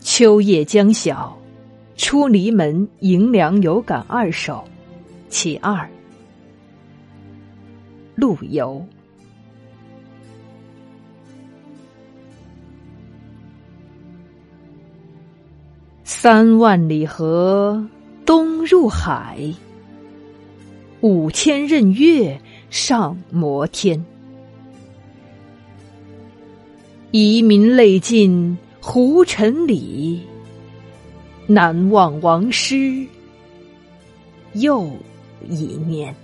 秋夜将晓，出篱门迎凉有感二首，其二。陆游。三万里河东入海，五千仞岳上摩天。遗民泪尽胡尘里，难忘王师又一年。